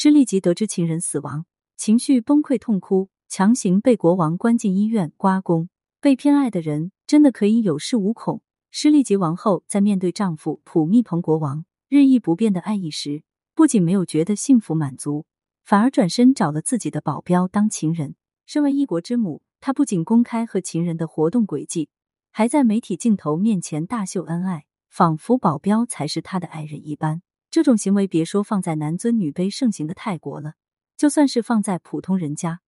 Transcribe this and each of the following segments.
施利吉得知情人死亡，情绪崩溃痛哭，强行被国王关进医院刮宫。被偏爱的人真的可以有恃无恐？施利吉王后在面对丈夫普密蓬国王日益不变的爱意时，不仅没有觉得幸福满足，反而转身找了自己的保镖当情人。身为一国之母，她不仅公开和情人的活动轨迹，还在媒体镜头面前大秀恩爱，仿佛保镖才是她的爱人一般。这种行为，别说放在男尊女卑盛行的泰国了，就算是放在普通人家，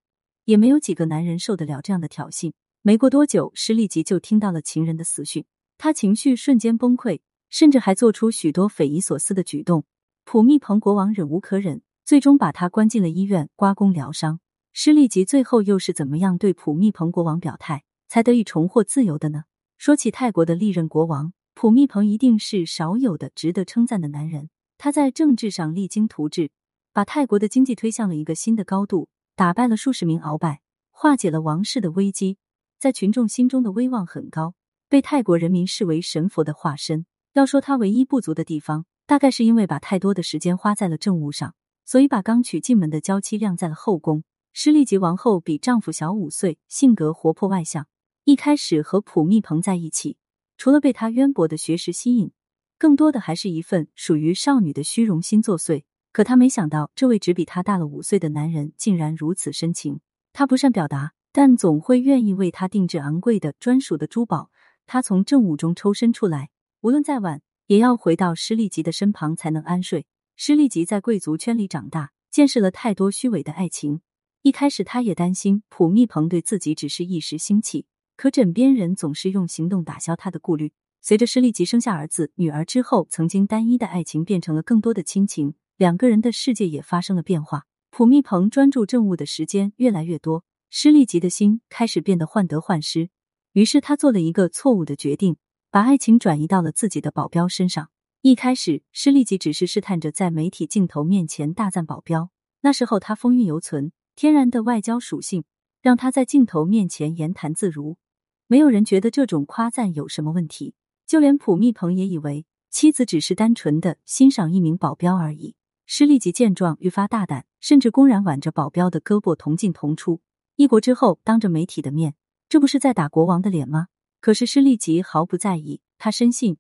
也没有几个男人受得了这样的挑衅。没过多久，施立吉就听到了情人的死讯，他情绪瞬间崩溃，甚至还做出许多匪夷所思的举动。普密蓬国王忍无可忍，最终把他关进了医院刮宫疗伤。施立吉最后又是怎么样对普密蓬国王表态，才得以重获自由的呢？说起泰国的历任国王，普密蓬一定是少有的值得称赞的男人。他在政治上励精图治，把泰国的经济推向了一个新的高度，打败了数十名鳌拜，化解了王室的危机。在群众心中的威望很高，被泰国人民视为神佛的化身。要说他唯一不足的地方，大概是因为把太多的时间花在了政务上，所以把刚娶进门的娇妻晾在了后宫。施利吉王后比丈夫小五岁，性格活泼外向。一开始和普密蓬在一起，除了被他渊博的学识吸引，更多的还是一份属于少女的虚荣心作祟。可她没想到，这位只比她大了五岁的男人竟然如此深情。他不善表达。但总会愿意为他定制昂贵的专属的珠宝。他从政务中抽身出来，无论再晚，也要回到施利吉的身旁才能安睡。施利吉在贵族圈里长大，见识了太多虚伪的爱情。一开始，他也担心普密蓬对自己只是一时兴起，可枕边人总是用行动打消他的顾虑。随着施利吉生下儿子、女儿之后，曾经单一的爱情变成了更多的亲情，两个人的世界也发生了变化。普密蓬专注政务的时间越来越多。施利吉的心开始变得患得患失，于是他做了一个错误的决定，把爱情转移到了自己的保镖身上。一开始，施利吉只是试探着在媒体镜头面前大赞保镖，那时候他风韵犹存，天然的外交属性让他在镜头面前言谈自如，没有人觉得这种夸赞有什么问题，就连普密蓬也以为妻子只是单纯的欣赏一名保镖而已。施利吉见状愈发大胆，甚至公然挽着保镖的胳膊同进同出。一国之后，当着媒体的面，这不是在打国王的脸吗？可是施利吉毫不在意，他深信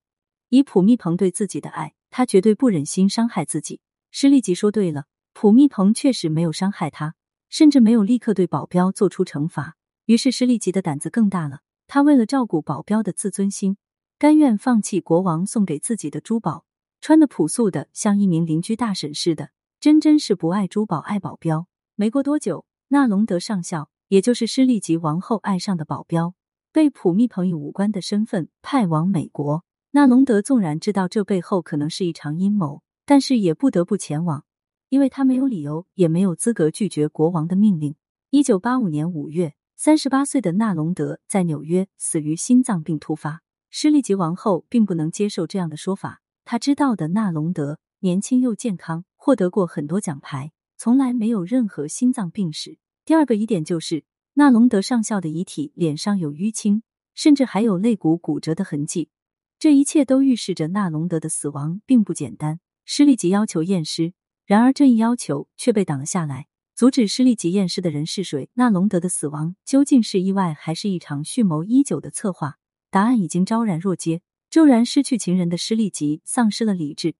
以普密蓬对自己的爱，他绝对不忍心伤害自己。施利吉说对了，普密蓬确实没有伤害他，甚至没有立刻对保镖做出惩罚。于是施利吉的胆子更大了，他为了照顾保镖的自尊心，甘愿放弃国王送给自己的珠宝，穿的朴素的像一名邻居大婶似的，真真是不爱珠宝爱保镖。没过多久。纳隆德上校，也就是施利吉王后爱上的保镖，被普密蓬以武官的身份派往美国。纳隆德纵然知道这背后可能是一场阴谋，但是也不得不前往，因为他没有理由，也没有资格拒绝国王的命令。一九八五年五月，三十八岁的纳隆德在纽约死于心脏病突发。施利吉王后并不能接受这样的说法，她知道的纳隆德年轻又健康，获得过很多奖牌。从来没有任何心脏病史。第二个疑点就是纳隆德上校的遗体脸上有淤青，甚至还有肋骨骨折的痕迹。这一切都预示着纳隆德的死亡并不简单。施利吉要求验尸，然而这一要求却被挡了下来。阻止施利吉验尸的人是谁？纳隆德的死亡究竟是意外，还是一场蓄谋已久的策划？答案已经昭然若揭。骤然失去情人的施利吉丧失了理智，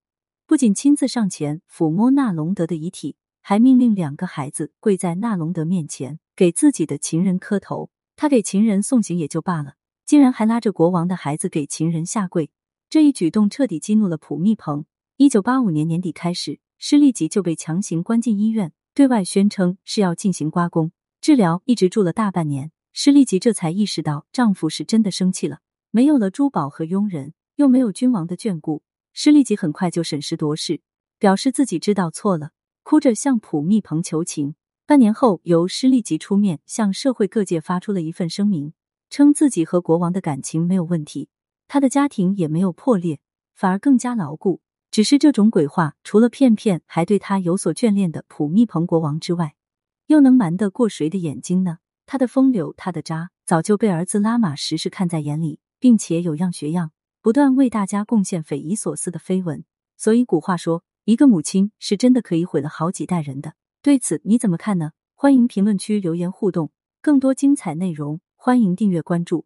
不仅亲自上前抚摸纳隆德的遗体。还命令两个孩子跪在纳隆德面前，给自己的情人磕头。他给情人送行也就罢了，竟然还拉着国王的孩子给情人下跪。这一举动彻底激怒了普密蓬。一九八五年年底开始，施利吉就被强行关进医院，对外宣称是要进行刮宫治疗，一直住了大半年。施利吉这才意识到丈夫是真的生气了。没有了珠宝和佣人，又没有君王的眷顾，施利吉很快就审时度势，表示自己知道错了。哭着向普密蓬求情。半年后，由施利吉出面向社会各界发出了一份声明，称自己和国王的感情没有问题，他的家庭也没有破裂，反而更加牢固。只是这种鬼话，除了骗骗还对他有所眷恋的普密蓬国王之外，又能瞒得过谁的眼睛呢？他的风流，他的渣，早就被儿子拉玛时时看在眼里，并且有样学样，不断为大家贡献匪夷所思的绯闻。所以古话说。一个母亲是真的可以毁了好几代人的。对此你怎么看呢？欢迎评论区留言互动，更多精彩内容欢迎订阅关注。